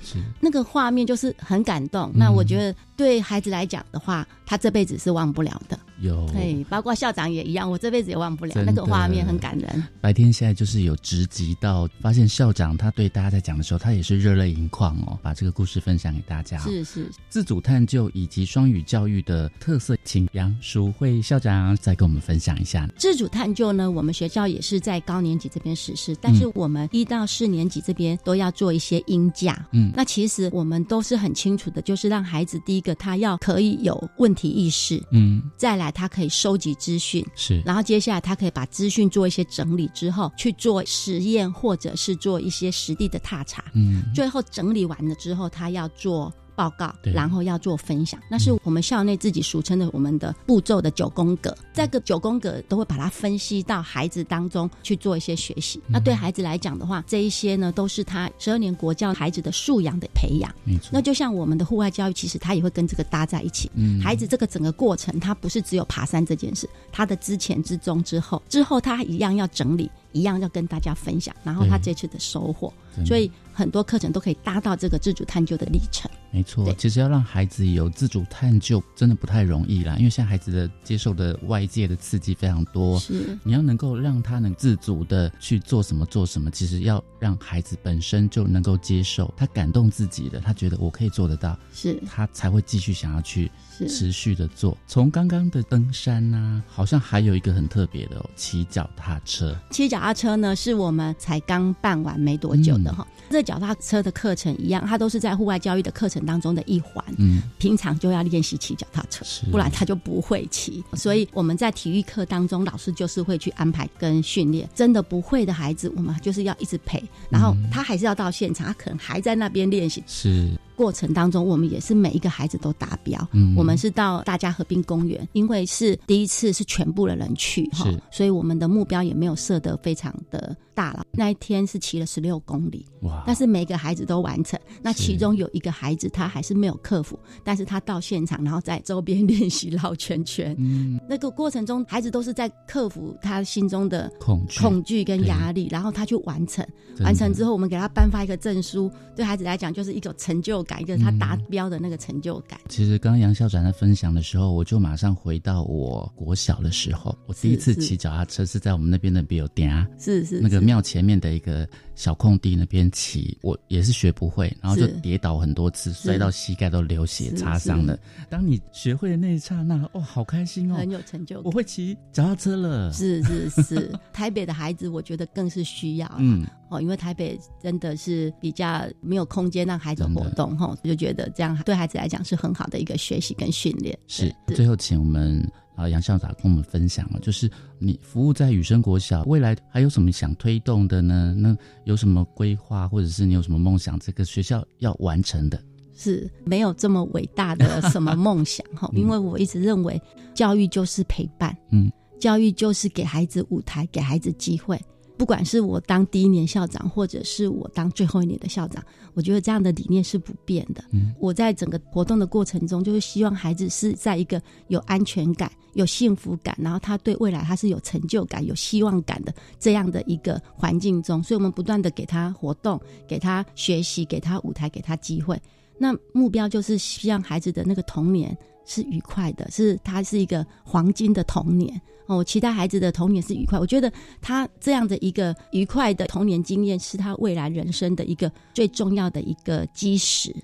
那个画面就是很感动。那我觉得对孩子来讲的话，他这辈子是忘不了的。有对，包括校长也一样，我这辈子也忘不了那个画面，很感人。白天现在就是有直击到，发现校长他对大家在讲的时候，他也是热泪盈眶哦，把这个故事分享给大家、哦。是是，自主探究以及双语教育的特色，请杨淑慧校长再跟我们分享一下。自主探究呢，我们学校也是在高年级这边实施，但是我们一到四年级这边都要做一些音架。嗯那其实我们都是很清楚的，就是让孩子第一个他要可以有问题意识，嗯，再来他可以收集资讯，是。然后接下来他可以把资讯做一些整理之后去做实验，或者是做一些实地的踏查。嗯。最后整理完了之后，他要做报告，然后要做分享。那是我们校内自己俗称的我们的步骤的九宫格。这个九宫格都会把它分析到孩子当中去做一些学习。那对孩子来讲的话，这一些呢都是他十二年国教孩子的素养的培养。没错。那就像我们的户外教育，其实他也会跟这个搭在一起。嗯孩子这个整个过程，他不是只有爬山这件事，他的之前、之中、之后，之后他一样要整理，一样要跟大家分享，然后他这次的收获。所以很多课程都可以搭到这个自主探究的历程。没错，其实要让孩子有自主探究，真的不太容易啦。因为现在孩子的接受的外界的刺激非常多，是你要能够让他能自主的去做什么做什么，其实要让孩子本身就能够接受，他感动自己的，他觉得我可以做得到，是他才会继续想要去是持续的做。从刚刚的登山呐、好像还有一个很特别的、哦，骑脚踏车。骑脚踏车呢，是我们才刚办完没多久的哈。这脚踏车的课程一样，它都是在户外教育的课程当中的一环。嗯，平常就要练习骑脚踏车，不然他就不会骑。所以我们在体育课当中，老师就是会去安排跟训练。真的不会的孩子，我们就是要一直陪，然后他还是要到现场，他可能还在那边练习。是过程当中，我们也是每一个孩子都达标。嗯我们是到大家河滨公园，因为是第一次是全部的人去哈，所以我们的目标也没有设得非常的大了。那一天是骑了十六公里，哇但是每个孩子都完成。那其中有一个孩子他还是没有克服，但是他到现场，然后在周边练习绕圈圈。嗯，那个过程中，孩子都是在克服他心中的恐惧恐惧跟压力，然后他去完成。完成之后，我们给他颁发一个证书，对孩子来讲就是一种成就感，一个他达标的那个成就感。其实刚刚杨校长在分享的时候，我就马上回到我国小的时候，我第一次骑脚踏车是在我们那边的比有店啊，是是那个庙前面的一个小空地那边骑，我也是学不会，然后就跌倒很多次，摔到膝盖都流血擦伤了。当你学会的那一刹那，哦，好开心哦，很有成就感。我会骑脚踏车了。是是是，台北的孩子我觉得更是需要嗯哦，因为台北真的是比较没有空间让孩子活动哈，就觉得这样对孩子来讲是很好的一个学习跟训练。是，最后请我们啊杨校长跟我们分享了，就是你服务在雨生国小，未来还有什么想推动的呢？那有什么规划，或者是你有什么梦想，这个学校要完成的？是没有这么伟大的 什么梦想哈，因为我一直认为教育就是陪伴，嗯，教育就是给孩子舞台，给孩子机会。不管是我当第一年校长，或者是我当最后一年的校长，我觉得这样的理念是不变的。嗯，我在整个活动的过程中，就是希望孩子是在一个有安全感、有幸福感，然后他对未来他是有成就感、有希望感的这样的一个环境中，所以我们不断的给他活动、给他学习、给他舞台、给他机会。那目标就是希望孩子的那个童年是愉快的，是他是一个黄金的童年哦。我期待孩子的童年是愉快，我觉得他这样的一个愉快的童年经验是他未来人生的一个最重要的一个基石。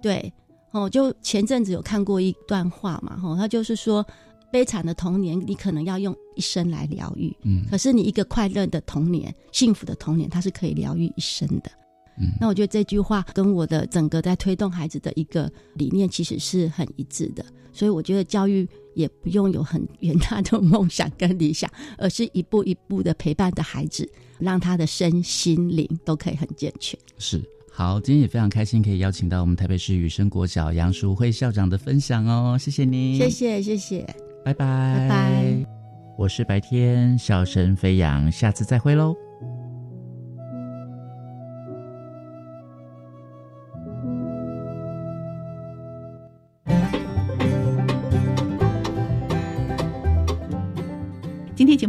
对哦，就前阵子有看过一段话嘛，哦，他就是说，悲惨的童年你可能要用一生来疗愈，嗯可是你一个快乐的童年、幸福的童年，它是可以疗愈一生的。嗯那我觉得这句话跟我的整个在推动孩子的一个理念其实是很一致的，所以我觉得教育也不用有很远大的梦想跟理想，而是一步一步的陪伴的孩子，让他的身心灵都可以很健全。是。好，今天也非常开心可以邀请到我们台北市雨生国小杨淑慧校长的分享哦，谢谢您，谢谢谢谢，拜拜拜拜。我是白天笑声飞扬，下次再会喽。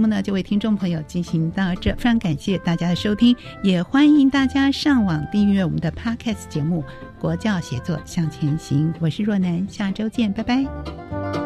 目呢，就为听众朋友进行到这，非常感谢大家的收听，也欢迎大家上网订阅我们的 Podcast 节目《国教写作向前行》，我是若楠，下周见，拜拜。